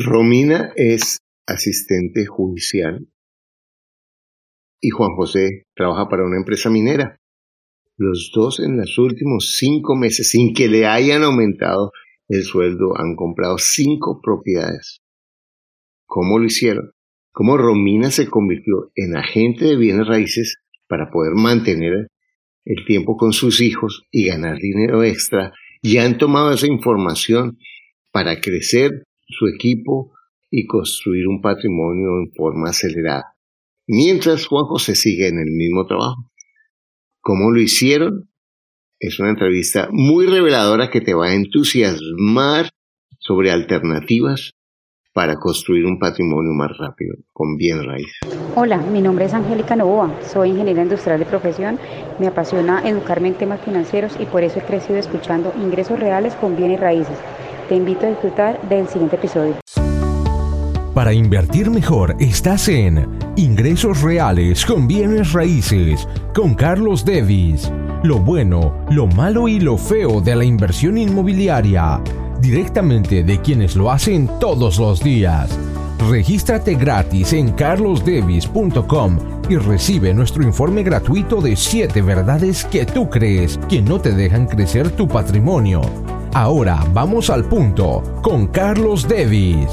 Romina es asistente judicial y Juan José trabaja para una empresa minera. Los dos en los últimos cinco meses, sin que le hayan aumentado el sueldo, han comprado cinco propiedades. ¿Cómo lo hicieron? ¿Cómo Romina se convirtió en agente de bienes raíces para poder mantener el tiempo con sus hijos y ganar dinero extra? Y han tomado esa información para crecer su equipo y construir un patrimonio en forma acelerada. Mientras Juan José sigue en el mismo trabajo. ¿Cómo lo hicieron? Es una entrevista muy reveladora que te va a entusiasmar sobre alternativas para construir un patrimonio más rápido con bien raíz. Hola, mi nombre es Angélica Novoa, soy ingeniera industrial de profesión, me apasiona educarme en temas financieros y por eso he crecido escuchando ingresos reales con bienes raíces. Te invito a disfrutar del siguiente episodio. Para invertir mejor estás en Ingresos Reales con Bienes Raíces con Carlos Devis. Lo bueno, lo malo y lo feo de la inversión inmobiliaria. Directamente de quienes lo hacen todos los días. Regístrate gratis en carlosdevis.com y recibe nuestro informe gratuito de 7 verdades que tú crees que no te dejan crecer tu patrimonio Ahora vamos al punto con Carlos Devis.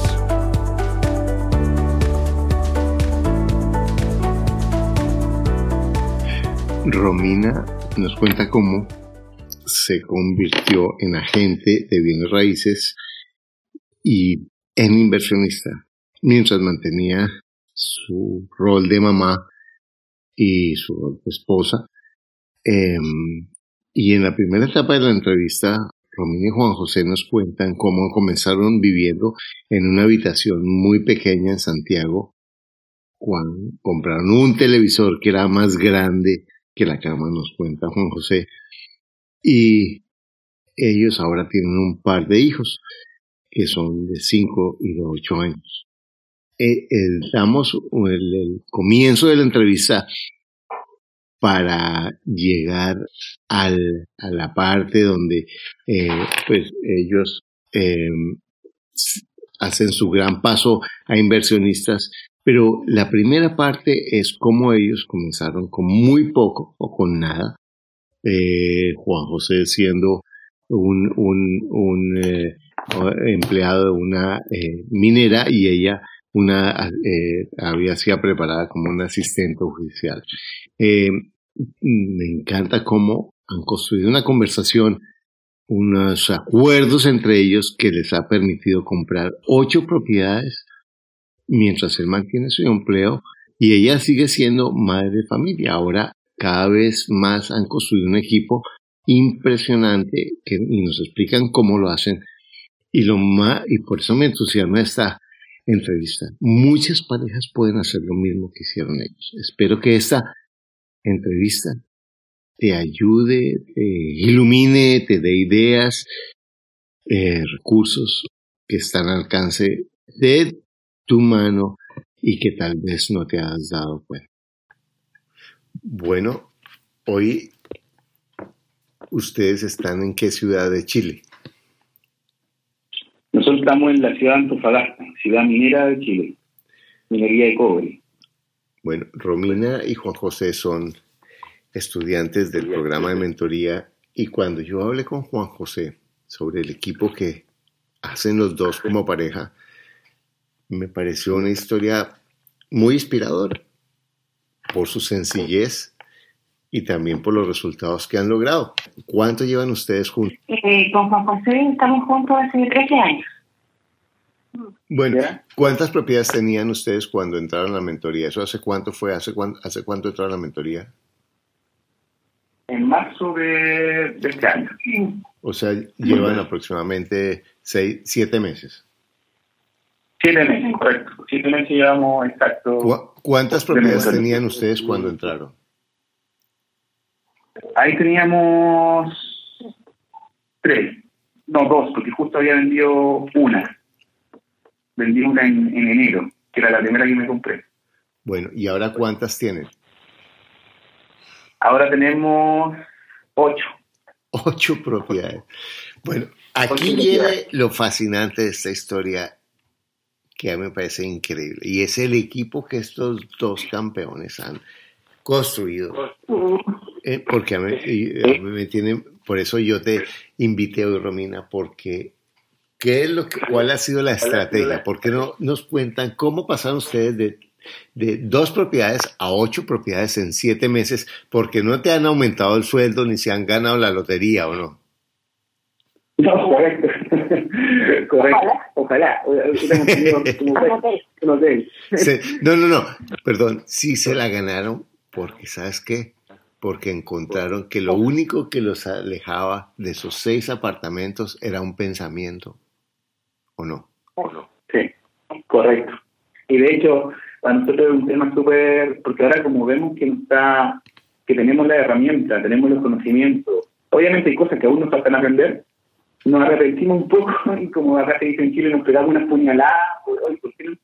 Romina nos cuenta cómo se convirtió en agente de bienes raíces y en inversionista, mientras mantenía su rol de mamá y su esposa. Em, y en la primera etapa de la entrevista Romina y Juan José nos cuentan cómo comenzaron viviendo en una habitación muy pequeña en Santiago, cuando compraron un televisor que era más grande que la cama, nos cuenta Juan José, y ellos ahora tienen un par de hijos, que son de 5 y de 8 años. Eh, damos el comienzo de la entrevista para llegar al, a la parte donde eh, pues ellos eh, hacen su gran paso a inversionistas, pero la primera parte es cómo ellos comenzaron con muy poco o con nada. Eh, Juan José siendo un, un, un eh, empleado de una minera y ella una había sido preparada como un asistente oficial. me encanta cómo han construido una conversación, unos acuerdos entre ellos que les ha permitido comprar ocho propiedades mientras él mantiene su empleo y ella sigue siendo madre de familia. Ahora cada vez más han construido un equipo impresionante que, y nos explican cómo lo hacen. Y, lo más, y por eso me entusiasma esta entrevista. Muchas parejas pueden hacer lo mismo que hicieron ellos. Espero que esta entrevista te ayude, te ilumine, te dé ideas, eh, recursos que están al alcance de tu mano y que tal vez no te has dado cuenta. Bueno, hoy ustedes están en qué ciudad de Chile? Nosotros estamos en la ciudad de Antofagasta, ciudad minera de Chile, minería de cobre. Bueno, Romina y Juan José son estudiantes del programa de mentoría y cuando yo hablé con Juan José sobre el equipo que hacen los dos como pareja, me pareció una historia muy inspiradora por su sencillez y también por los resultados que han logrado. ¿Cuánto llevan ustedes juntos? Eh, con Juan José estamos juntos hace 13 años. Bueno, ¿cuántas propiedades tenían ustedes cuando entraron a la mentoría? ¿Eso hace cuánto fue? ¿Hace cuánto, hace cuánto entraron a la mentoría? en marzo de, este año. O sea, llevan aproximadamente seis, siete meses. Siete meses, correcto. Siete meses llevamos exacto. ¿Cuántas propiedades tenían ustedes cuando entraron? Ahí teníamos tres. No, dos, porque justo había vendido una. Vendí una en, en enero, que era la primera que me compré. Bueno, ¿y ahora cuántas tienen? Ahora tenemos ocho. Ocho propiedades. Bueno, aquí viene lo fascinante de esta historia que a mí me parece increíble. Y es el equipo que estos dos campeones han construido. Eh, porque a mí, me tiene, por eso yo te invité hoy, Romina, porque ¿qué es lo que, ¿cuál ha sido la estrategia? ¿Por qué no nos cuentan cómo pasaron ustedes de, de dos propiedades a ocho propiedades en siete meses? Porque no te han aumentado el sueldo ni se han ganado la lotería, ¿o no? No, correcto. correcto. Ojalá. No, no, no. Perdón. Sí se la ganaron porque, ¿sabes qué? Porque encontraron que lo único que los alejaba de esos seis apartamentos era un pensamiento. ¿O no? ¿O no? Sí, correcto. Y de hecho, para nosotros es un tema súper. Porque ahora, como vemos que está que tenemos la herramienta, tenemos los conocimientos, obviamente hay cosas que aún nos faltan aprender nos arrepentimos un poco y como acá se dice en Chile nos pegamos unas puñaladas hoy ¿por qué no?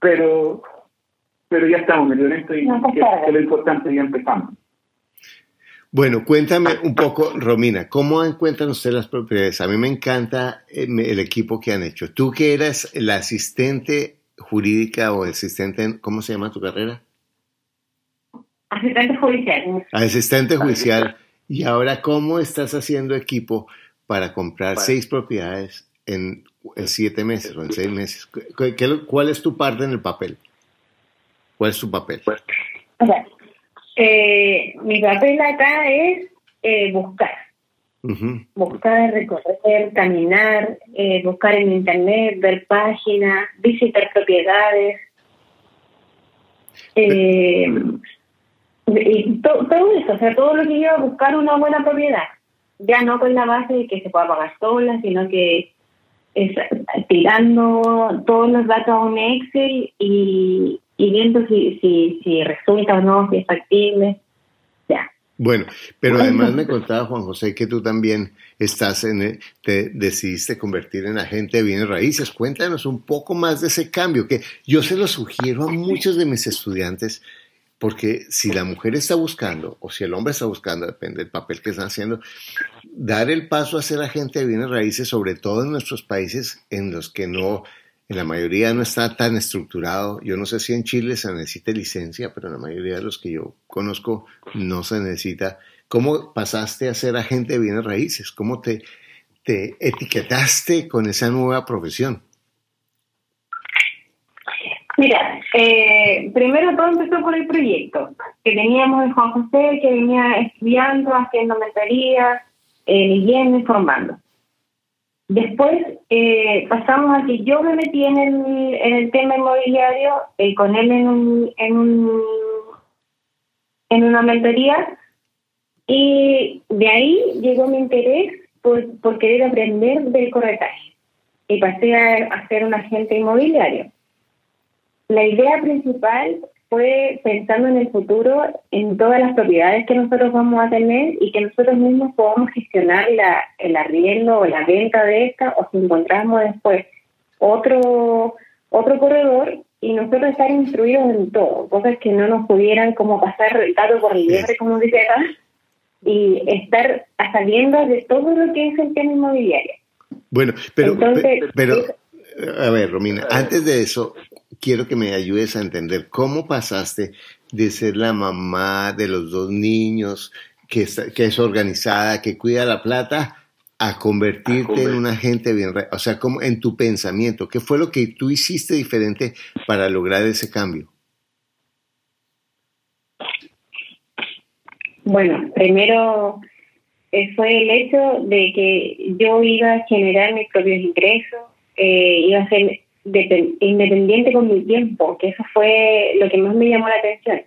pero pero ya estamos en esto y es lo importante ya empezamos bueno, cuéntame un poco, Romina, ¿cómo encuentran ustedes las propiedades? A mí me encanta eh, el equipo que han hecho. Tú que eras la asistente jurídica o asistente, ¿cómo se llama tu carrera? Asistente judicial. Asistente judicial. Y ahora, ¿cómo estás haciendo equipo para comprar seis propiedades en, siete meses o en seis meses? ¿Cuál es tu parte en el papel? ¿Cuál es tu papel? O sea, eh, mi papel acá es eh, buscar. Buscar, recorrer, caminar, eh, buscar en internet, ver páginas, visitar propiedades. Eh, y todo eso, o sea, todo lo que lleva a buscar una buena propiedad, ya no con la base de que se pueda pagar sola, sino que es tirando todos los datos a un Excel y, viendo si, si, si resulta o no, si es factible. Ya. Bueno, pero además me contaba Juan José que tú también estás en, te decidiste convertir en agente de bienes raíces. Cuéntanos un poco más de ese cambio que yo se lo sugiero a muchos de mis estudiantes porque si la mujer está buscando, o si el hombre está buscando, depende del papel que están haciendo, dar el paso a ser agente de bienes raíces, sobre todo en nuestros países en los que no, en la mayoría no está tan estructurado. Yo no sé si en Chile se necesita licencia, pero en la mayoría de los que yo conozco no se necesita. ¿Cómo pasaste a ser agente de bienes raíces? ¿Cómo te, te etiquetaste con esa nueva profesión? Mira, eh, primero todo empezó por el proyecto que teníamos en Juan José, que venía estudiando, haciendo mentoría, eh, leyendo, informando. Después eh, pasamos a que yo me metí en el, en el tema inmobiliario, eh, con él en, un, en, un, en una mentoría, y de ahí llegó mi interés por, por querer aprender del corretaje. Y pasé a, a ser un agente inmobiliario. La idea principal fue pensando en el futuro, en todas las propiedades que nosotros vamos a tener y que nosotros mismos podamos gestionar la, el arriendo o la venta de esta o si encontramos después otro, otro corredor y nosotros estar instruidos en todo, cosas que no nos pudieran como pasar el gato por el liebre, como dice acá, y estar a sabiendas de todo lo que es el tema inmobiliario. Bueno, pero, pero, a ver, Romina, antes de eso, quiero que me ayudes a entender cómo pasaste de ser la mamá de los dos niños, que, que es organizada, que cuida la plata, a convertirte en un agente bien, o sea, como en tu pensamiento, ¿qué fue lo que tú hiciste diferente para lograr ese cambio? Bueno, primero eh, fue el hecho de que yo iba a generar mis propios ingresos, eh, iba a ser independiente con mi tiempo, que eso fue lo que más me llamó la atención.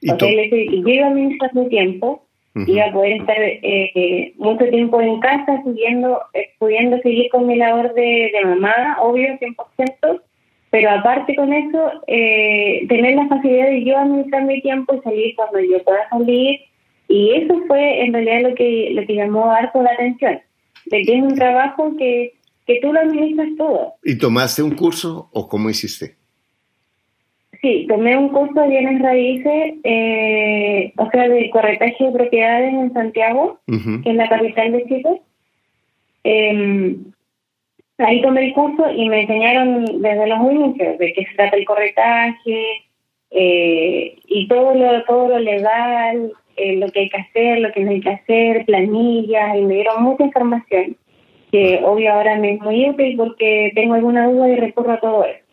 ¿Y o sea, yo iba a administrar mi tiempo, iba a poder estar eh, mucho tiempo en casa, siguiendo, eh, pudiendo seguir con mi labor de, de mamá, obvio, 100%, pero aparte con eso, eh, tener la facilidad de yo administrar mi tiempo y salir cuando yo pueda salir. Y eso fue en realidad lo que, lo que llamó harto la atención, de que es un trabajo que que tú lo administras todo. ¿Y tomaste un curso o cómo hiciste? Sí, tomé un curso de bienes raíces, eh, o sea, de corretaje de propiedades en Santiago, que es la capital de Chile. Em, ahí tomé el curso y me enseñaron desde los inicios de qué se trata el corretaje eh, y todo lo, todo lo legal, eh, lo que hay que hacer, lo que no hay que hacer, planillas, y me dieron mucha información que obvio ahora me es muy útil porque tengo alguna duda y recurro a todo eso.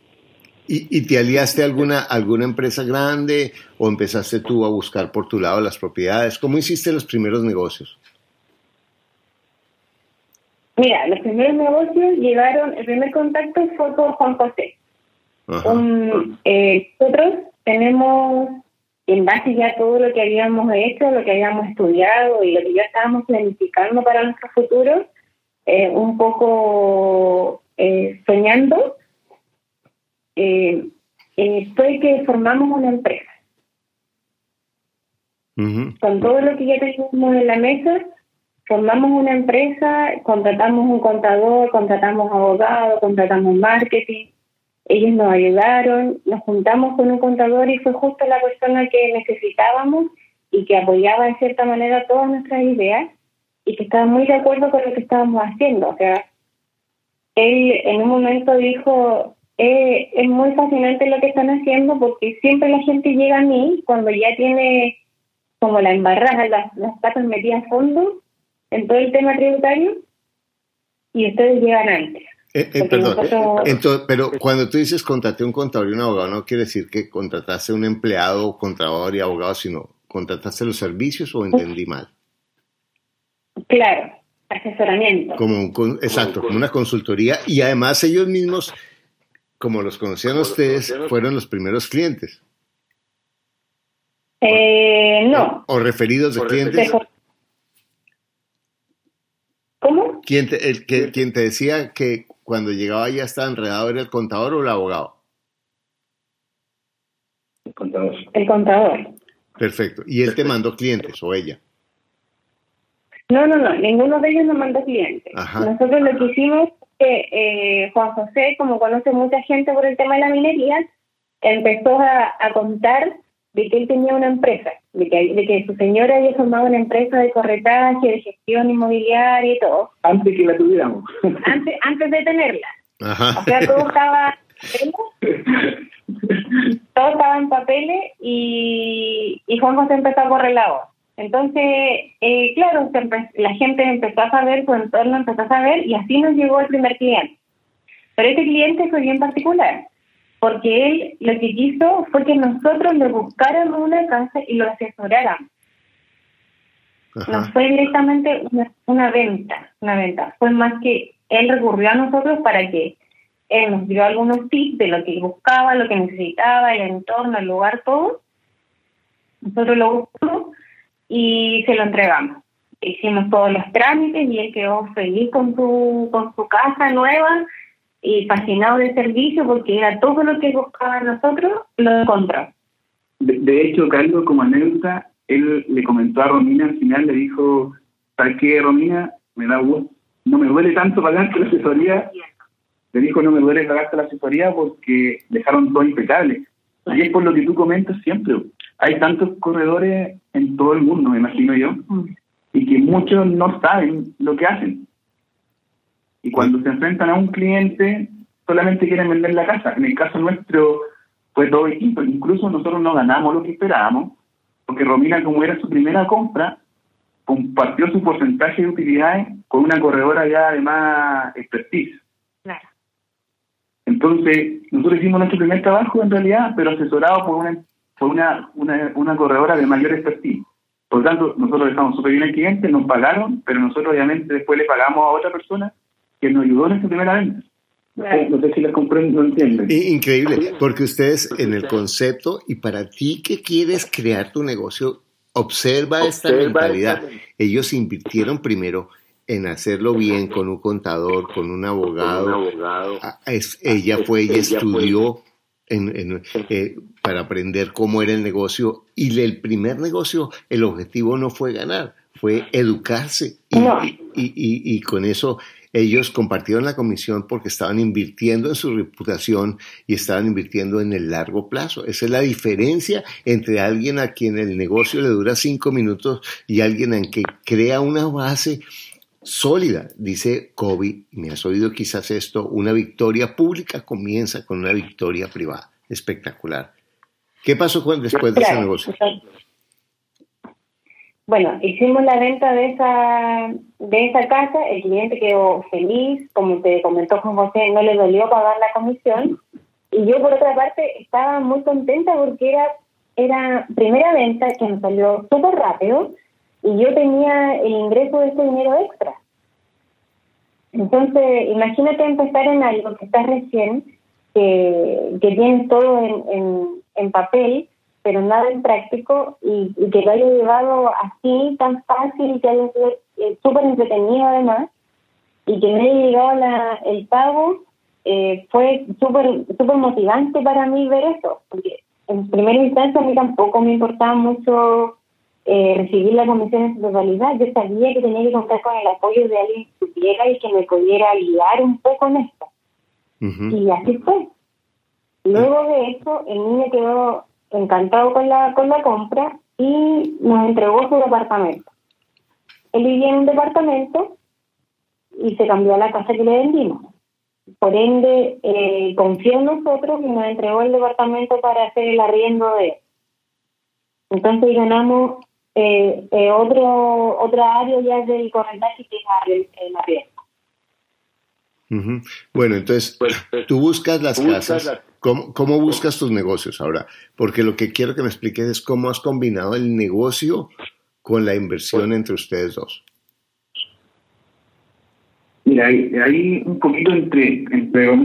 ¿Y, ¿Y, te aliaste a alguna, alguna empresa grande o empezaste tú a buscar por tu lado las propiedades? ¿Cómo hiciste los primeros negocios? Mira, los primeros negocios llegaron, el primer contacto fue por Juan José. eh, nosotros tenemos, en base ya a todo lo que habíamos hecho, lo que habíamos estudiado y lo que ya estábamos planificando para nuestro futuro, eh, un poco eh, soñando, eh, fue que formamos una empresa. Con todo lo que ya teníamos en la mesa, formamos una empresa, contratamos un contador, contratamos abogado, contratamos marketing, ellos nos ayudaron, nos juntamos con un contador y fue justo la persona que necesitábamos y que apoyaba de cierta manera todas nuestras ideas y que estaba muy de acuerdo con lo que estábamos haciendo. O sea, él en un momento dijo, eh, es muy fascinante lo que están haciendo porque siempre la gente llega a mí cuando ya tiene como la embarrada, las, las patas metidas a fondo en todo el tema tributario y ustedes llegan antes. Eh, eh, perdón, Entonces, pero cuando tú dices contraté un contador y un abogado, no quiere decir que contrataste un empleado, contador y abogado, sino contrataste los servicios o entendí mal. Claro, asesoramiento. Como un, exacto, como una consultoría y además ellos mismos, como los conocían ustedes, fueron los primeros clientes. Eh, no. O, referidos de clientes. ¿Cómo? ¿Quién te, el, que, ¿Quién te decía que cuando llegaba ya estaba enredado era el contador o el abogado? El contador. El contador. Perfecto. ¿Y él te mandó clientes o ella? No, no, no, ninguno de ellos nos mandó clientes. Nosotros lo que hicimos que eh, Juan José, como conoce mucha gente por el tema de la minería, empezó a, contar de que él tenía una empresa, de que, de que su señora había formado una empresa de corretaje, de gestión inmobiliaria y todo. Antes que la tuviéramos. Antes, antes de tenerla. O sea, todo estaba, todo estaba en papeles y, y Juan José empezó a correr la voz. Entonces, eh, claro, la gente empezó a saber, su entorno empezó a saber y así nos llegó el primer cliente. Pero este cliente fue bien particular, porque él lo que quiso fue que nosotros le buscáramos una casa y lo asesoráramos. No fue directamente una, venta, una venta. Fue más que él recurrió a nosotros para que él nos dio algunos tips de lo que buscaba, lo que necesitaba, el entorno, el lugar, todo. Nosotros lo buscamos y se lo entregamos. Hicimos todos los trámites y él quedó feliz con su, con su casa nueva y fascinado del servicio porque era todo lo que buscaba nosotros, lo encontró. De, hecho, Carlos, como anécdota, él le comentó a Romina al final, le dijo, ¿sabes qué, Romina? Me da gusto, no me duele tanto pagarte la asesoría. Le dijo, no me duele pagarte la asesoría porque dejaron todo impecable. Y es por lo que tú comentas siempre hay tantos corredores en todo el mundo, me imagino yo, y que muchos no saben lo que hacen. Y cuando se enfrentan a un cliente, solamente quieren vender la casa. En el caso nuestro fue todo distinto. Incluso nosotros no ganamos lo que esperábamos, porque Romina, como era su primera compra, compartió su porcentaje de utilidades con una corredora ya de más expertise. Claro. Entonces, nosotros hicimos nuestro primer trabajo en realidad, pero asesorado por una fue una, una, una corredora de mayor expertise. Por lo tanto, nosotros dejamos súper bien al cliente, nos pagaron, pero nosotros obviamente después le pagamos a otra persona que nos ayudó en esa primera venta. No sé si la comprendo, no entienden. Increíble, porque ustedes en el concepto y para ti que quieres crear tu negocio, observa, esta mentalidad. Ellos invirtieron primero en hacerlo bien con un contador, con un abogado. Ah, ella fue, ella estudió en, eh, para aprender cómo era el negocio. Y el primer negocio, el objetivo no fue ganar, fue educarse. Y, y, con eso ellos compartieron la comisión porque estaban invirtiendo en su reputación y estaban invirtiendo en el largo plazo. Esa es la diferencia entre alguien a quien el negocio le dura cinco minutos y alguien en que crea una base sólida. Dice Kobe, me has oído quizás esto, una victoria pública comienza con una victoria privada. Espectacular. ¿Qué pasó después de ese negocio? Bueno, hicimos la venta de esa de esa casa, el cliente quedó feliz, como te comentó Juan José, no le dolió pagar la comisión, y yo por otra parte estaba muy contenta porque era era primera venta que me salió súper rápido y yo tenía el ingreso de ese dinero extra. Entonces, imagínate empezar en algo que estás recién, que, que tienes todo en, en, en papel, pero nada en práctico y, que lo haya llevado así, tan fácil, y que haya sido eh, súper entretenido además, y que me haya llegado la, el pago, eh, fue súper super motivante para mí ver eso, porque en primera instancia a mí tampoco me importaba mucho eh, recibir la comisión en su totalidad. Yo sabía que tenía que contar con el apoyo de alguien que supiera y que me pudiera guiar un poco en esto. Y así fue. Luego de eso, el niño quedó encantado con la, con la compra y nos entregó su departamento. Él vivía en un departamento y se cambió a la casa que le vendimos. Por ende, eh, confió en nosotros y nos entregó el departamento para hacer el arriendo de él. Entonces ganamos eh, eh, otro otra área ya del corretaje que es el arriendo. Bueno, entonces pues, pues, tú buscas las casas. ¿Cómo, ¿Cómo, buscas tus negocios ahora? Porque lo que quiero que me expliques es cómo has combinado el negocio con la inversión entre ustedes dos. Mira, hay, un poquito entre, entre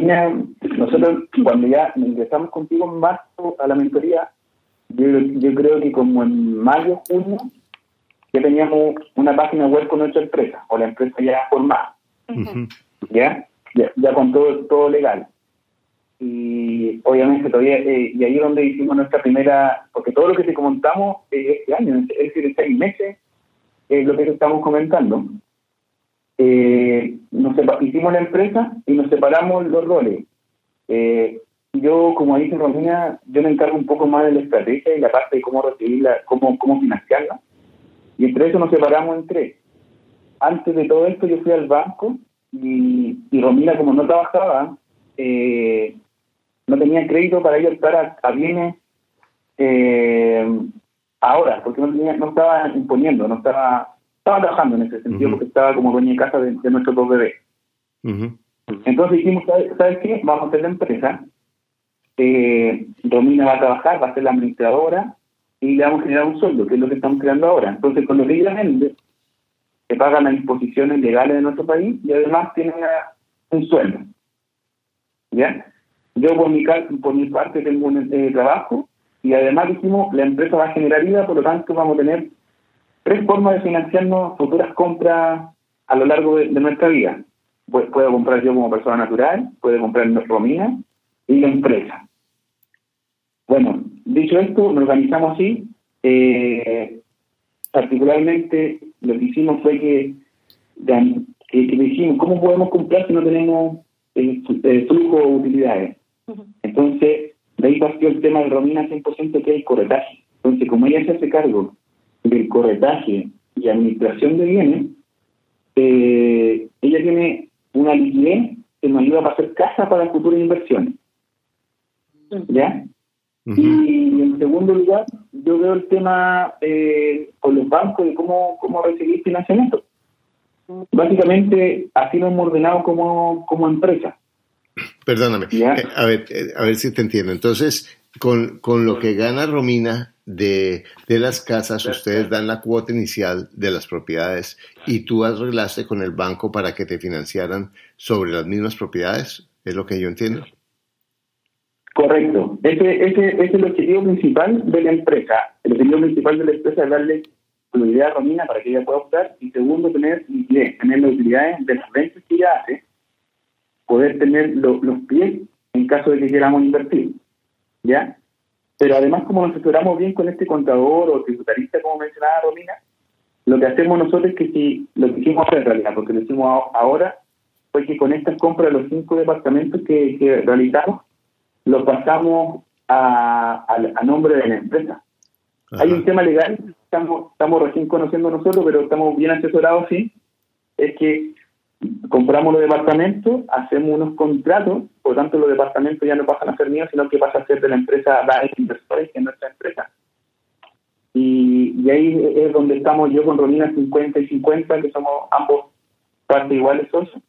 nosotros cuando ya ingresamos contigo en marzo a la mentoría, yo, yo creo que como en mayo, junio, ya teníamos una página web con nuestra empresa, o la empresa ya formada, ¿ya? ¿Ya? con todo, todo legal. Y obviamente todavía, eh, y ahí es donde hicimos nuestra primera, porque todo lo que te comentamos este año, es decir, seis meses, es lo que estamos comentando eh, nos hicimos la empresa y nos separamos los roles. Eh, yo, como dice Romina, yo me encargo un poco más de la estrategia y la parte de cómo recibirla, cómo, cómo financiarla. Y entre eso nos separamos en tres. Antes de todo esto yo fui al banco y, y Romina, como no trabajaba, eh, no tenía crédito para ir a estar a, bienes eh, ahora, porque no, tenía, no estaba imponiendo, no estaba estaba trabajando en ese sentido porque estaba como dueña de casa de, nuestros dos bebés. Entonces dijimos, ¿sabes, qué? Vamos a hacer la empresa. Eh, Romina va a trabajar, va a ser la administradora y le vamos a generar un sueldo, que es lo que estamos creando ahora. Entonces, con lo que ella vende, se pagan las disposiciones legales de nuestro país y además tiene un sueldo. ¿Ya? Yo por mi, por mi parte tengo un eh, trabajo y además dijimos, la empresa va a generar vida, por lo tanto vamos a tener tres formas de financiarnos futuras compras a lo largo de, nuestra vida. Puedo comprar yo como persona natural, puede comprar Romina y la empresa. Bueno, dicho esto, nos organizamos así. Eh, particularmente lo que hicimos fue que, que, dijimos, ¿cómo podemos comprar si no tenemos el, flujo de utilidades? Entonces, de ahí partió el tema de Romina 100% que es el corretaje. Entonces, como ella se hace cargo del corretaje y administración de bienes, eh, ella tiene una liquidez que nos ayuda a hacer casa para futuras inversiones. ¿Ya? Y en segundo lugar, yo veo el tema eh, con los bancos de cómo, cómo recibir financiamiento. Básicamente, así lo hemos ordenado como, como empresa. Perdóname, eh, a, ver, a ver si te entiendo. Entonces, con, con lo que gana Romina de, de, las casas, ustedes dan la cuota inicial de las propiedades y tú arreglaste con el banco para que te financiaran sobre las mismas propiedades, ¿es lo que yo entiendo? Correcto. Ese, ese, ese es el objetivo principal de la empresa. El objetivo principal de la empresa es darle utilidad a Romina para que ella pueda optar y segundo, tener tener las utilidades de las ventas que ella hace, poder tener los pies en caso de que queramos invertir. ¿ya? Pero además, como nos asesoramos bien con este contador o tributarista, como mencionaba Romina, lo que hacemos nosotros es que si lo que hicimos en realidad, porque lo hicimos ahora, fue que con estas compras de los cinco departamentos que, realizamos, los pasamos a, a, nombre de la empresa. Hay un tema legal, estamos, estamos recién conociendo nosotros, pero estamos bien asesorados, sí, es que compramos los departamentos, hacemos unos contratos, por lo tanto los departamentos ya no pasan a ser míos, sino que pasa a ser de la empresa Daes Inversores, que es nuestra empresa. Y, y, ahí es donde estamos yo con Romina 50 y 50, que somos ambos partes iguales socios.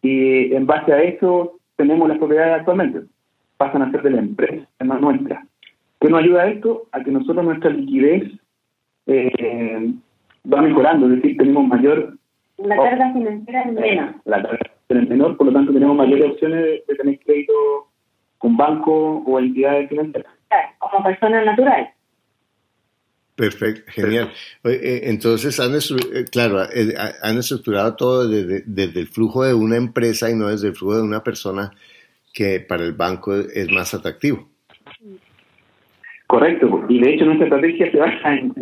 Y en base a eso tenemos las propiedades actualmente, pasan a ser de la empresa, es más nuestra. ¿Qué nos ayuda a esto? A que nosotros nuestra liquidez eh, va mejorando, es decir, tenemos mayor la carga financiera es menor. La carga es menor, por lo tanto tenemos mayores opciones de, tener crédito con banco o entidades financieras. Claro, como persona natural. Perfecto, genial. Eh, entonces, han, eh, claro, eh, han estructurado todo desde, desde, el flujo de una empresa y no desde el flujo de una persona que para el banco es más atractivo. Correcto, y de hecho nuestra estrategia se basa en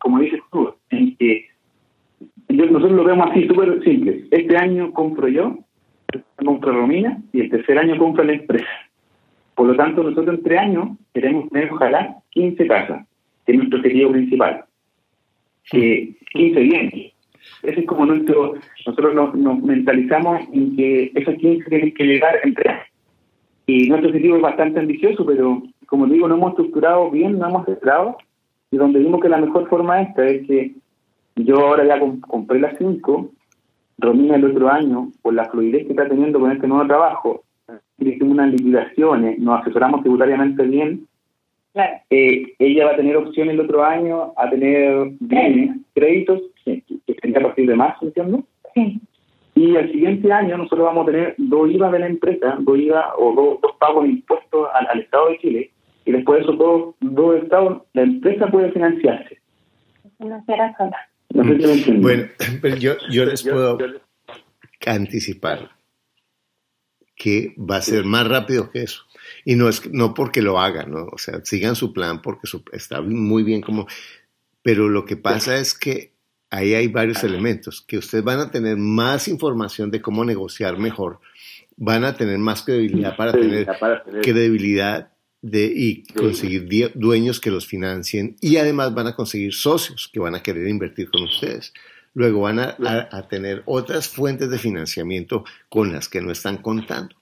como dices tú, en que nosotros lo vemos así súper simple. Este año compro yo, compro Romina y el tercer año compro la empresa. Por lo tanto, nosotros en tres años queremos tener, ojalá, 15 casas, que es nuestro objetivo principal. Que 15 bienes. Ese es como nuestro. Nosotros nos, mentalizamos en que esos 15 tienen que llegar en tres años. Y nuestro objetivo es bastante ambicioso, pero como digo, no hemos estructurado bien, no hemos estructurado. Y donde vimos que la mejor forma esta es que yo ahora ya compré las cinco, Romina el otro año, por la fluidez que está teniendo con este nuevo trabajo, hicimos unas liquidaciones, nos asesoramos tributariamente bien, eh, ella va a tener opción el otro año a tener bienes, créditos, que, que a partir de marzo, ¿entiendes? Sí. Y al siguiente año nosotros vamos a tener dos IVA de la empresa, dos IVA o dos, pagos de impuestos al, Estado de Chile, y después de esos dos, dos estados, la empresa puede financiarse. Financiar sola. Bueno, pero yo, yo les puedo anticipar que va a ser más rápido que eso. Y no es no porque lo hagan, ¿no? O sea, sigan su plan porque está muy bien como... Pero lo que pasa es que ahí hay varios elementos, que ustedes van a tener más información de cómo negociar mejor, van a tener más credibilidad para tener credibilidad de, y conseguir dueños que los financien y además van a conseguir socios que van a querer invertir con ustedes. Luego van a, a, tener otras fuentes de financiamiento con las que no están contando.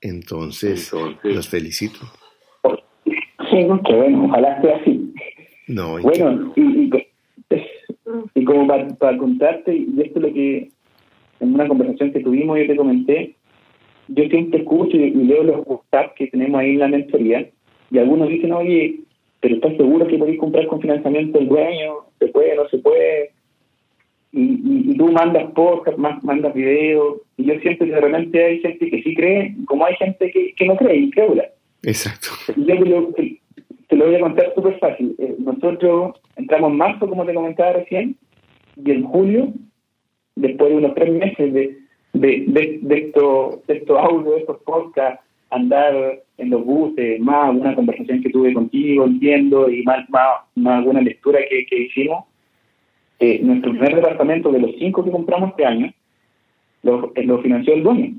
Entonces, los felicito. Sí, que bueno, ojalá sea así. No, bueno, y, y, como para, para, contarte, y esto es lo que en una conversación que tuvimos yo te comenté, yo siempre escucho y, leo los WhatsApp que tenemos ahí en la mentoría y algunos dicen, oye, pero ¿estás seguro que podéis comprar con financiamiento el dueño? ¿Se puede, no se puede? Y, y, tú mandas podcast, mandas videos, y yo siento que realmente hay gente que sí cree, como hay gente que, que no cree, y incrédula. Exacto. Yo te lo, te, lo voy a contar súper fácil. Eh, nosotros entramos en marzo, como te comentaba recién, y en julio, después de unos tres meses de de, de, de estos de estos audios, de estos podcasts, andar en los buses, más alguna conversación que tuve contigo, entiendo, y más, más, alguna lectura que, que hicimos, eh, nuestro primer departamento de los cinco que compramos este año, lo, eh, lo financió el dueño.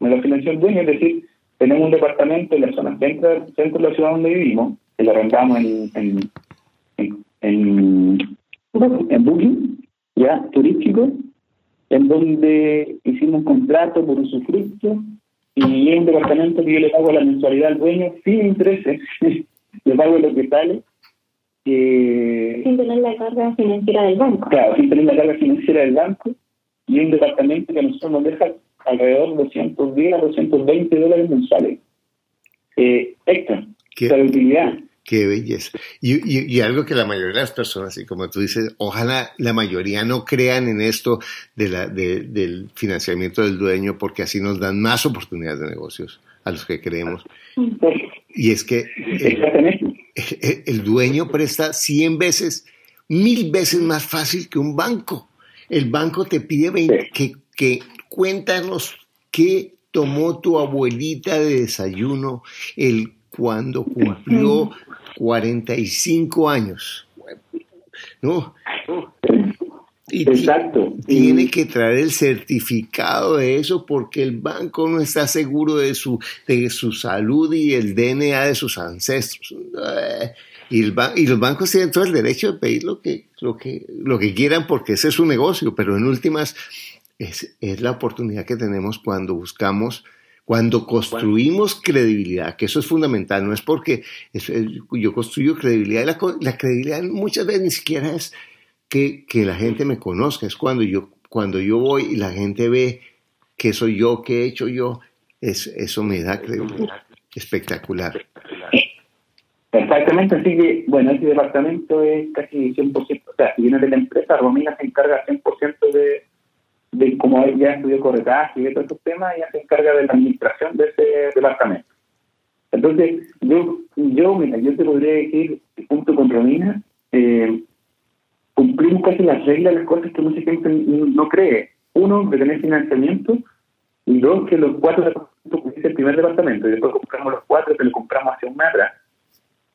Me lo financió el dueño, es decir, tenemos un departamento en la zona centro, centro de la ciudad donde vivimos, que lo rentamos en, en, en, en, en Booking, ya, turístico, en donde hicimos un contrato por usufructo y es un departamento que yo le pago la mensualidad al dueño sin intereses, le pago lo que sale. Eh, sin tener la carga financiera del banco. Claro, sin tener la carga financiera del banco y es un departamento que a nosotros nos deja alrededor de 210 a 220 dólares mensuales. Eh, extra, para utilidad. Qué belleza. Y, algo que la mayoría de las personas, y como tú dices, ojalá la mayoría no crean en esto de la, del financiamiento del dueño, porque así nos dan más oportunidades de negocios a los que creemos. Y es que el, dueño presta 100 veces, mil veces más fácil que un banco. El banco te pide que, que cuéntanos qué tomó tu abuelita de desayuno el cuando cumplió 45 años. ¿No? Exacto. Tiene que traer el certificado de eso porque el banco no está seguro de su, de su salud y el DNA de sus ancestros. Eh, y, el y los bancos tienen todo el derecho de pedir lo que, lo que, lo que quieran porque ese es su negocio, pero en últimas es, es la oportunidad que tenemos cuando buscamos cuando construimos credibilidad, que eso es fundamental, no es porque yo construyo credibilidad, la, la, credibilidad muchas veces ni siquiera es que, que, la gente me conozca, es cuando yo, cuando yo voy y la gente ve que soy yo, que he hecho yo, es, eso me da credibilidad. Espectacular. Exactamente, así que, bueno, ese departamento es casi 100%, o sea, si viene de la empresa, Romina se encarga 100% de de como ya estudió corretaje y todos estos temas, ella se encarga de la administración de ese departamento. Entonces, yo, yo mira, yo te podría decir, junto con Romina, eh, cumplimos casi las reglas, las cosas que mucha gente no cree. Uno, de tener financiamiento, y dos, que los cuatro departamentos, es el primer departamento, y después compramos los cuatro que compramos hacia un metro.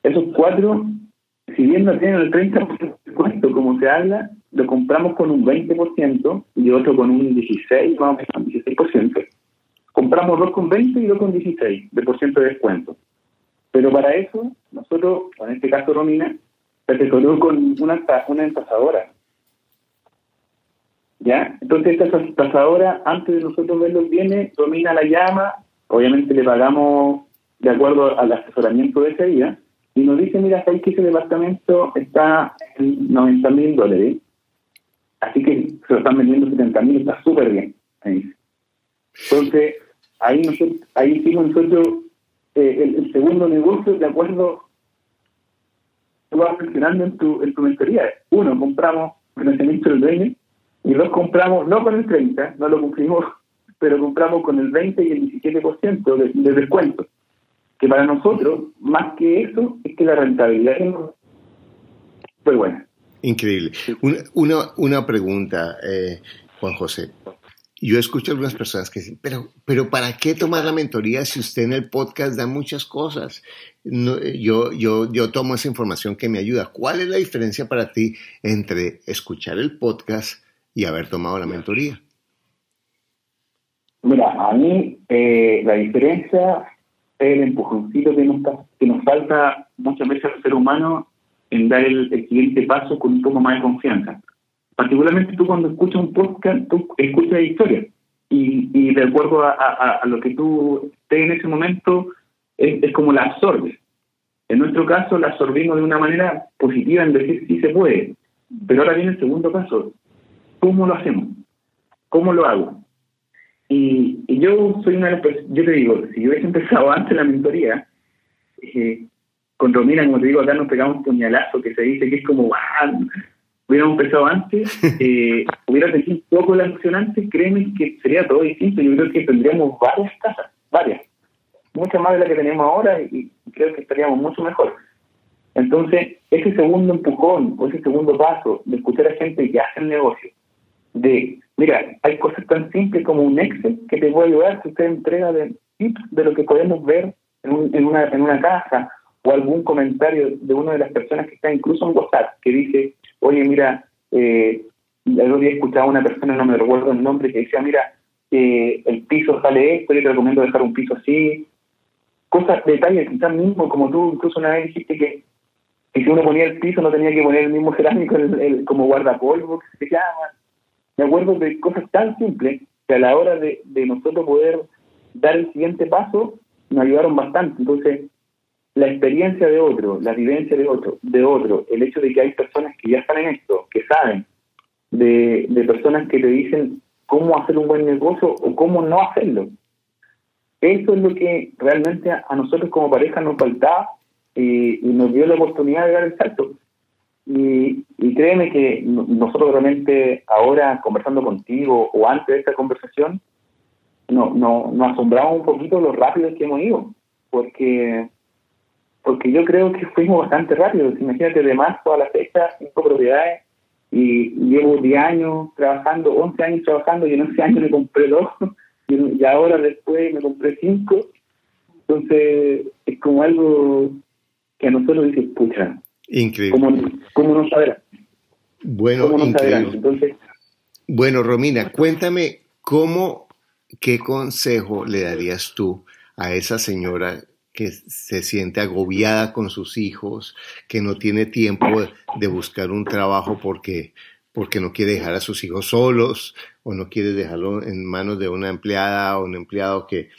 Esos cuatro, si bien no tienen el 30% de descuento, como se habla, lo compramos con un 20% y otro con un 16, vamos a un 16%. Compramos dos con 20 y dos con 16 de por ciento de descuento. Pero para eso, nosotros, en este caso Romina, se asesoró con una, una. ¿Ya? Entonces esta entasadora, antes de nosotros ver los bienes, Romina la llama, obviamente le pagamos de acuerdo al asesoramiento de ese día, y nos dice, mira, sabéis que ese departamento está en 90 mil dólares, Así que se lo están vendiendo 70 mil, está súper bien. Entonces, ahí, nosotros, ahí hicimos nosotros eh, el, segundo negocio de acuerdo tú vas mencionando en tu, en tu mentoría. Uno, compramos financiamiento del dueño y dos, compramos no con el 30, no lo cumplimos, pero compramos con el 20 y el 17% de, de descuento. Que para nosotros, más que eso, es que la rentabilidad fue buena. Increíble. Una, una, pregunta, eh, Juan José. Yo escucho a algunas personas que dicen, pero, pero ¿para qué tomar la mentoría si usted en el podcast da muchas cosas? yo, yo, yo tomo esa información que me ayuda. ¿Cuál es la diferencia para ti entre escuchar el podcast y haber tomado la mentoría? Mira, a mí eh, la diferencia es el empujoncito que nos, que nos falta muchas veces al ser humano en dar el, siguiente paso con un poco más de confianza. Particularmente tú cuando escuchas un podcast, tú escuchas historias y, y de acuerdo a, lo que tú estés en ese momento, es, como la absorbes. En nuestro caso la absorbimos de una manera positiva en decir sí se puede. Pero ahora viene el segundo paso. ¿Cómo lo hacemos? ¿Cómo lo hago? Y, yo soy una de las personas, yo te digo, si yo hubiese empezado antes la mentoría, eh, con Romina, como te digo, acá nos pegamos un puñalazo que se dice que es como, hubiéramos empezado antes, eh, hubiera tenido un poco la emoción antes, créeme que sería todo distinto. Yo creo que tendríamos varias casas, varias, muchas más de las que tenemos ahora y, creo que estaríamos mucho mejor. Entonces, ese segundo empujón o ese segundo paso de escuchar a gente que hace el negocio, de, mira, hay cosas tan simples como un Excel que te puede ayudar si usted entrega de tips de lo que podemos ver en, en, una, en una casa o algún comentario de una de las personas que está incluso en WhatsApp que dice, oye, mira, eh, el otro día escuchaba a una persona, no me recuerdo el nombre, que decía, mira, eh, el piso sale esto, yo te recomiendo dejar un piso así. Cosas, detalles, quizás mismo, como tú incluso una vez dijiste que, si uno ponía el piso no tenía que poner el mismo cerámico el, como guardapolvo, que se llama. Me acuerdo de cosas tan simples que a la hora de, de nosotros poder dar el siguiente paso, nos ayudaron bastante. Entonces, la experiencia de otro, la vivencia de otro, de otro, el hecho de que hay personas que ya están en esto, que saben, de, personas que te dicen cómo hacer un buen negocio o cómo no hacerlo. Eso es lo que realmente a, nosotros como pareja nos faltaba y, nos dio la oportunidad de dar el salto. Y, créeme que nosotros realmente ahora conversando contigo o antes de esta conversación, no, no, nos asombramos un poquito lo rápido que hemos ido, porque porque yo creo que fuimos bastante rápidos. Imagínate, de marzo a la fecha, cinco propiedades, y llevo 10 años trabajando, 11 años trabajando, y en 11 años me compré dos, y ahora después me compré cinco. Entonces, es como algo que a nosotros dice, pucha, increíble. ¿cómo, cómo no saber? Bueno, increíble. Entonces, Bueno, Romina, cuéntame cómo, qué consejo le darías tú a esa señora que se siente agobiada con sus hijos, que no tiene tiempo de buscar un trabajo porque, porque no quiere dejar a sus hijos solos o no quiere dejarlo en manos de una empleada o un empleado que,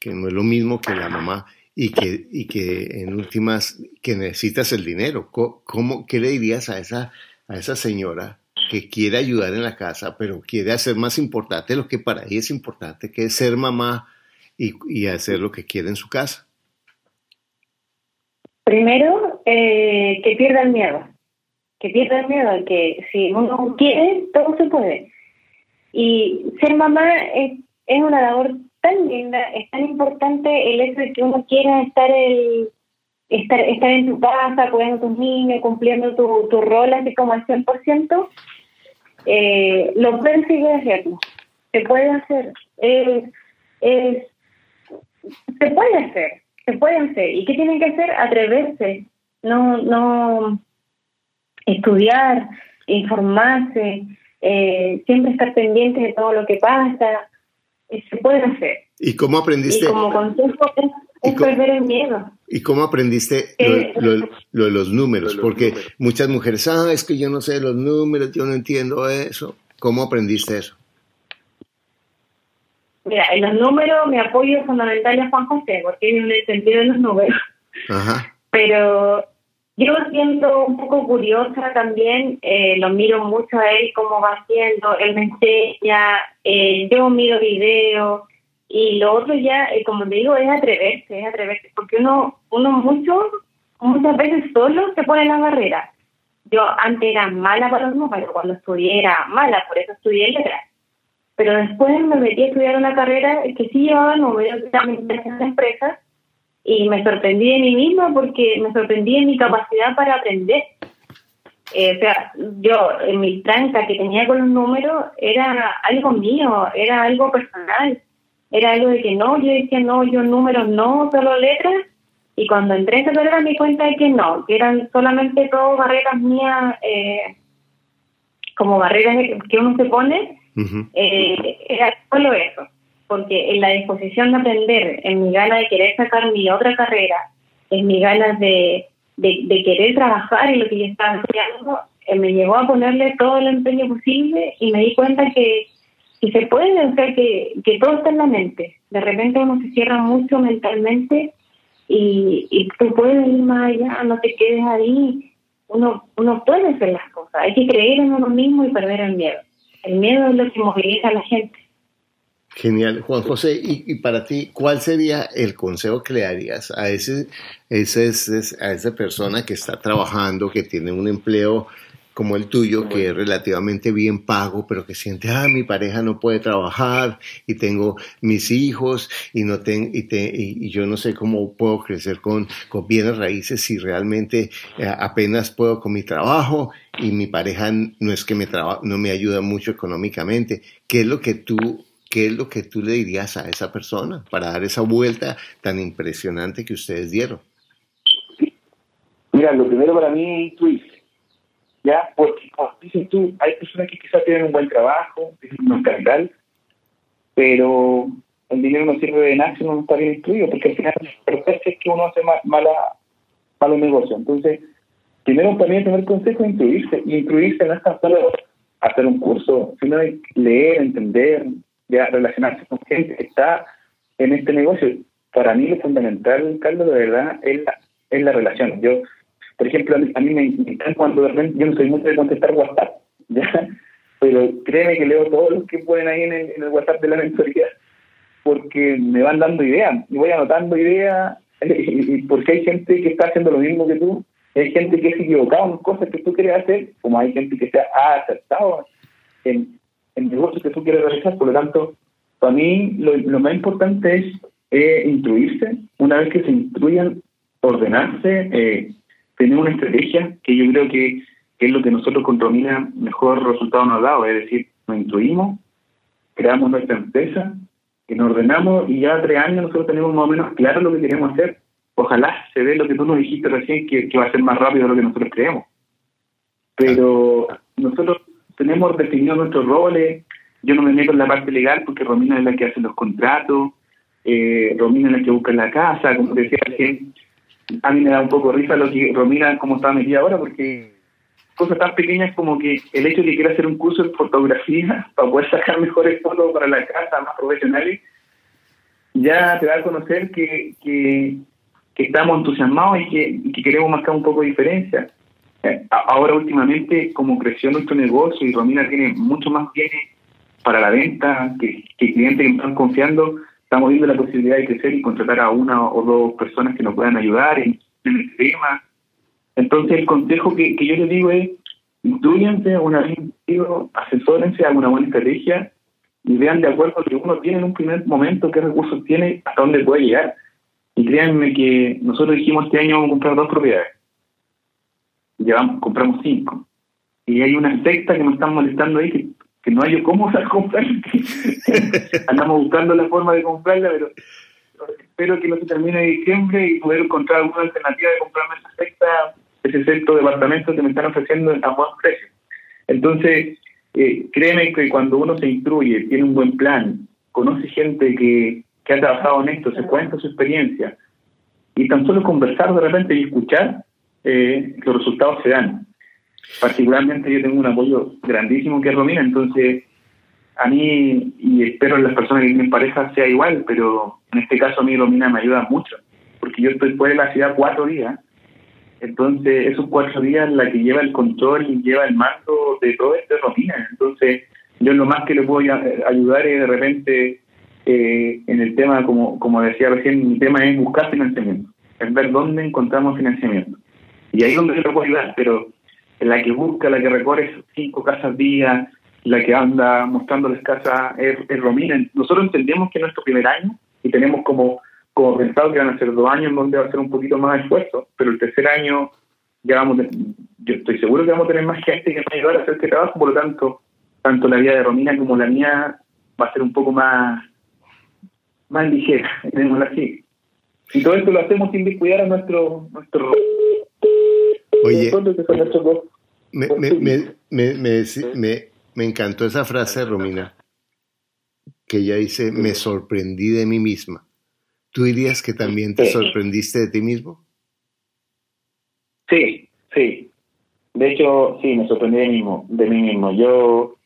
que no es lo mismo que la mamá y que, y que en últimas que necesitas el dinero. ¿Cómo, ¿Qué le dirías a esa, a esa señora que quiere ayudar en la casa, pero quiere hacer más importante lo que para ella es importante, que es ser mamá y, y hacer lo que quiere en su casa? Primero, eh, que pierda el miedo. Que pierda el miedo, que si uno quiere, todo se puede. Y ser mamá es, es una labor tan linda, es tan importante el hecho de que uno quiera estar el estar, estar en tu casa, cuidando a tus niños, cumpliendo tu, tu rol así como al 100%, eh, lo pueden seguir haciendo. Se puede hacer. Es, es, se puede hacer. Se puede hacer. ¿Y qué tienen que hacer? Atreverse. No, no estudiar, informarse, eh, siempre estar pendiente de todo lo que pasa. Se puede hacer. ¿Y cómo aprendiste? Y como consejo es, perder el miedo. ¿Y cómo aprendiste lo, de los números? Porque muchas mujeres, ah, es que yo no sé los números, yo no entiendo eso. ¿Cómo aprendiste eso? Mira, en los números mi apoyo es fundamental a Juan José, porque tiene un sentido de los números. Ajá. Pero yo siento un poco curiosa también, eh, lo miro mucho a él, cómo va haciendo, él me enseña, eh, yo miro videos, y lo otro ya, eh, como te digo, es atreverse, es atreverse, porque uno, uno mucho, muchas veces solo se pone la barrera. Yo antes era mala para los números, cuando estudié era mala, por eso estudié letras. Pero después me metí a estudiar una carrera que sí llevaba números, también en empresas, y me sorprendí de mí misma porque me sorprendí de mi capacidad para aprender. Eh, o sea, yo en mi tranca que tenía con los números era algo mío, era algo personal. Era algo de que no, yo decía no, yo números no, solo letras, y cuando entré en esa me di cuenta de que no, que eran solamente todo barreras mías, eh, como barreras que uno se pone, eh, era solo eso, porque en la disposición de aprender, en mi gana de querer sacar mi otra carrera, en mi ganas de, de, querer trabajar en lo que yo estaba estudiando, eh, me llevó a ponerle todo el empeño posible y me di cuenta que y se puede hacer que, que todo está en la mente. De repente uno se cierra mucho mentalmente y, y tú puedes ir más allá, no te quedes ahí. Uno, uno puede hacer las cosas. Hay que creer en uno mismo y perder el miedo. El miedo es lo que moviliza a la gente. Genial. Juan José, y, y, para ti, ¿cuál sería el consejo que le darías a, ese, ese, a esa persona que está trabajando, que tiene un empleo como el tuyo, que es relativamente bien pago, pero que siente, ah, mi pareja no puede trabajar y tengo mis hijos y no tengo y, te, y, yo no sé cómo puedo crecer con, con bienes raíces si realmente eh, apenas puedo con mi trabajo y mi pareja no es que me no me ayuda mucho económicamente. ¿Qué es lo que tú qué es lo que tú le dirías a esa persona para dar esa vuelta tan impresionante que ustedes dieron? Mira, lo primero para mí es ¿ya? Porque, como dices tú, hay personas que quizás tienen un buen trabajo, tienen un capital, pero el dinero no sirve de nada si no está bien incluido, porque al final es que uno hace mala, malos negocios. Entonces, primero también el primer consejo es incluirse, y incluirse no es tan solo hacer un curso, sino leer, entender, relacionarse con gente que está en este negocio. Para mí lo fundamental, Carlos, de verdad, es la, es la relación. Yo por ejemplo, a mí, me encanta cuando de repente, yo no soy mucho de contestar WhatsApp, ¿ya? pero créeme que leo todos los que pueden ahí en el, WhatsApp de la mentoría, porque me van dando ideas, y voy anotando ideas, y porque hay gente que está haciendo lo mismo que tú, hay gente que es equivocado en cosas que tú quieres hacer, como hay gente que se ha acertado en, en negocios que tú quieres realizar, por lo tanto, para mí lo, más importante es eh, instruirse, una vez que se instruyan, ordenarse, eh, tener una estrategia que yo creo que, es lo que nosotros con mejor resultado nos ha dado, es decir, nos instruimos, creamos nuestra empresa, que nos ordenamos y ya tres años nosotros tenemos más o menos claro lo que queremos hacer. Ojalá se ve lo que tú nos dijiste recién, que, va a ser más rápido de lo que nosotros creemos. Pero nosotros tenemos definido nuestros roles. Yo no me meto en la parte legal porque Romina es la que hace los contratos, eh, Romina es la que busca la casa, como decía recién. A mí me da un poco risa lo que Romina, como está metida ahora, porque cosas tan pequeñas como que el hecho de que quiera hacer un curso de fotografía para poder sacar mejores fotos para la casa, más profesionales, ya te da a conocer que, que, estamos entusiasmados y que, que queremos marcar un poco de diferencia. Eh, ahora últimamente, como creció nuestro negocio y Romina tiene mucho más bienes para la venta, que, clientes que están confiando, estamos viendo la posibilidad de crecer y contratar a una o dos personas que nos puedan ayudar en, el tema. Entonces el consejo que, yo les digo es, instruyanse una vez asesórense, hagan una buena estrategia y vean de acuerdo a lo que uno tiene en un primer momento, qué recursos tiene, hasta dónde puede llegar. Y créanme que nosotros dijimos este año vamos a comprar dos propiedades llevamos, compramos cinco. Y hay una secta que nos están molestando ahí que, que no hay cómo comprar. Andamos buscando la forma de comprarla, pero espero que no se termine de diciembre y poder encontrar alguna alternativa de comprarme esa secta, ese sexto departamento que me están ofreciendo a buen precio. Entonces, eh, créeme que cuando uno se instruye, tiene un buen plan, conoce gente que, que ha trabajado en esto, se cuenta su experiencia, y tan solo conversar de repente y escuchar, eh, los resultados se dan. Particularmente yo tengo un apoyo grandísimo que es Romina, entonces a mí, y espero en las personas que tienen pareja sea igual, pero en este caso a mí Romina me ayuda mucho, porque yo estoy fuera de la ciudad cuatro días, entonces esos cuatro días la que lleva el control y lleva el mando de todo esto es Romina, entonces yo lo más que le puedo ayudar es de repente eh, en el tema, como, como decía recién, mi tema es buscar financiamiento, es ver dónde encontramos financiamiento. Y ahí es donde yo lo puedo ayudar, pero la que busca, la que recorre cinco casas día, la que anda mostrándoles casas es, Romina. Nosotros entendemos que es nuestro primer año y tenemos como, como pensado que van a ser dos años donde va a ser un poquito más de esfuerzo, pero el tercer año ya vamos, yo estoy seguro que vamos a tener más gente que va a ayudar a hacer este trabajo, por lo tanto, tanto la vida de Romina como la mía va a ser un poco más, más ligera, digámoslo así. Y todo esto lo hacemos sin descuidar a nuestro, nuestro Oye, me, me, me, me, me encantó esa frase, Romina, que ella dice, me sorprendí de mí misma. ¿Tú dirías que también te sorprendiste de ti mismo? Sí, sí. De hecho, sí, me sorprendí de mí mismo. De mí mismo. Yo,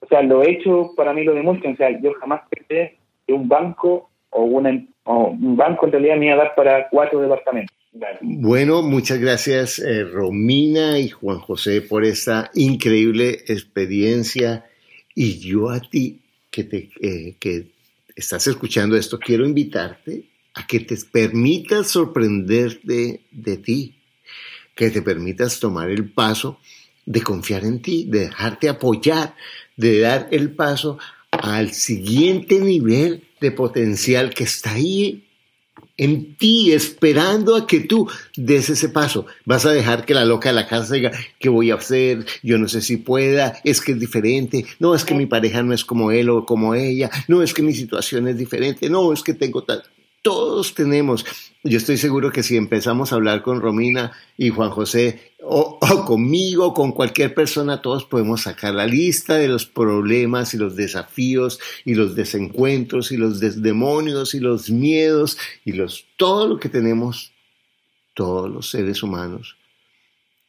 o sea, lo he hecho para mí lo demuestra. O sea, yo jamás pensé que un banco o, una, o un banco en realidad me iba a dar para cuatro departamentos. Bueno, muchas gracias eh, Romina y Juan José por esta increíble experiencia. Y yo a ti que, te, eh, que estás escuchando esto, quiero invitarte a que te permitas sorprenderte de ti, que te permitas tomar el paso de confiar en ti, de dejarte apoyar, de dar el paso al siguiente nivel de potencial que está ahí en ti, esperando a que tú des ese paso. Vas a dejar que la loca de la casa diga, ¿qué voy a hacer? Yo no sé si pueda, es que es diferente, no es que mi pareja no es como él o como ella, no es que mi situación es diferente, no es que tengo tal todos tenemos. Yo estoy seguro que si empezamos a hablar con Romina y Juan José o, conmigo, con cualquier persona, todos podemos sacar la lista de los problemas y los desafíos y los desencuentros y los demonios y los miedos y los todo lo que tenemos todos los seres humanos.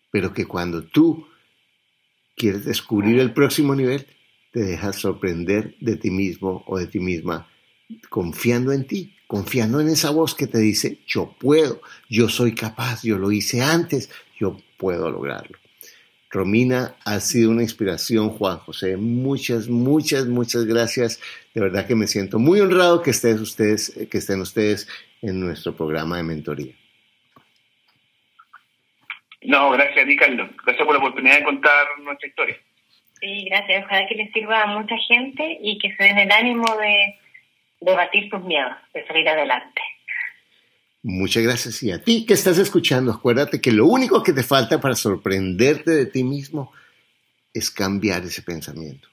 Pero que cuando tú quieres descubrir el próximo nivel, te dejas sorprender de ti mismo o de ti misma, confiando en ti confiando en esa voz que te dice, yo puedo, yo soy capaz, yo lo hice antes, yo puedo lograrlo. Romina, ha sido una inspiración, Juan José. Muchas, muchas, muchas gracias. De verdad que me siento muy honrado que, estén ustedes, que estén ustedes en nuestro programa de mentoría. No, gracias a ti, Carlos. Gracias por la oportunidad de contar nuestra historia. Sí, gracias. Ojalá que les sirva a mucha gente y que se den el ánimo de debatir tus miedos, de salir adelante. Muchas gracias. Y a ti que estás escuchando, acuérdate que lo único que te falta para sorprenderte de ti mismo es cambiar ese pensamiento.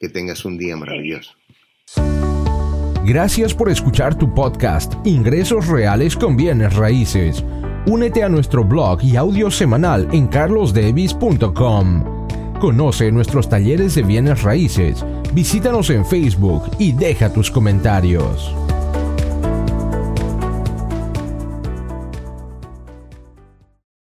Que tengas un día maravilloso. Gracias por escuchar tu podcast Ingresos Reales con Bienes Raíces. Únete a nuestro blog y audio semanal en carlosdevis.com. Conoce nuestros talleres de bienes raíces, visítanos en Facebook y deja tus comentarios.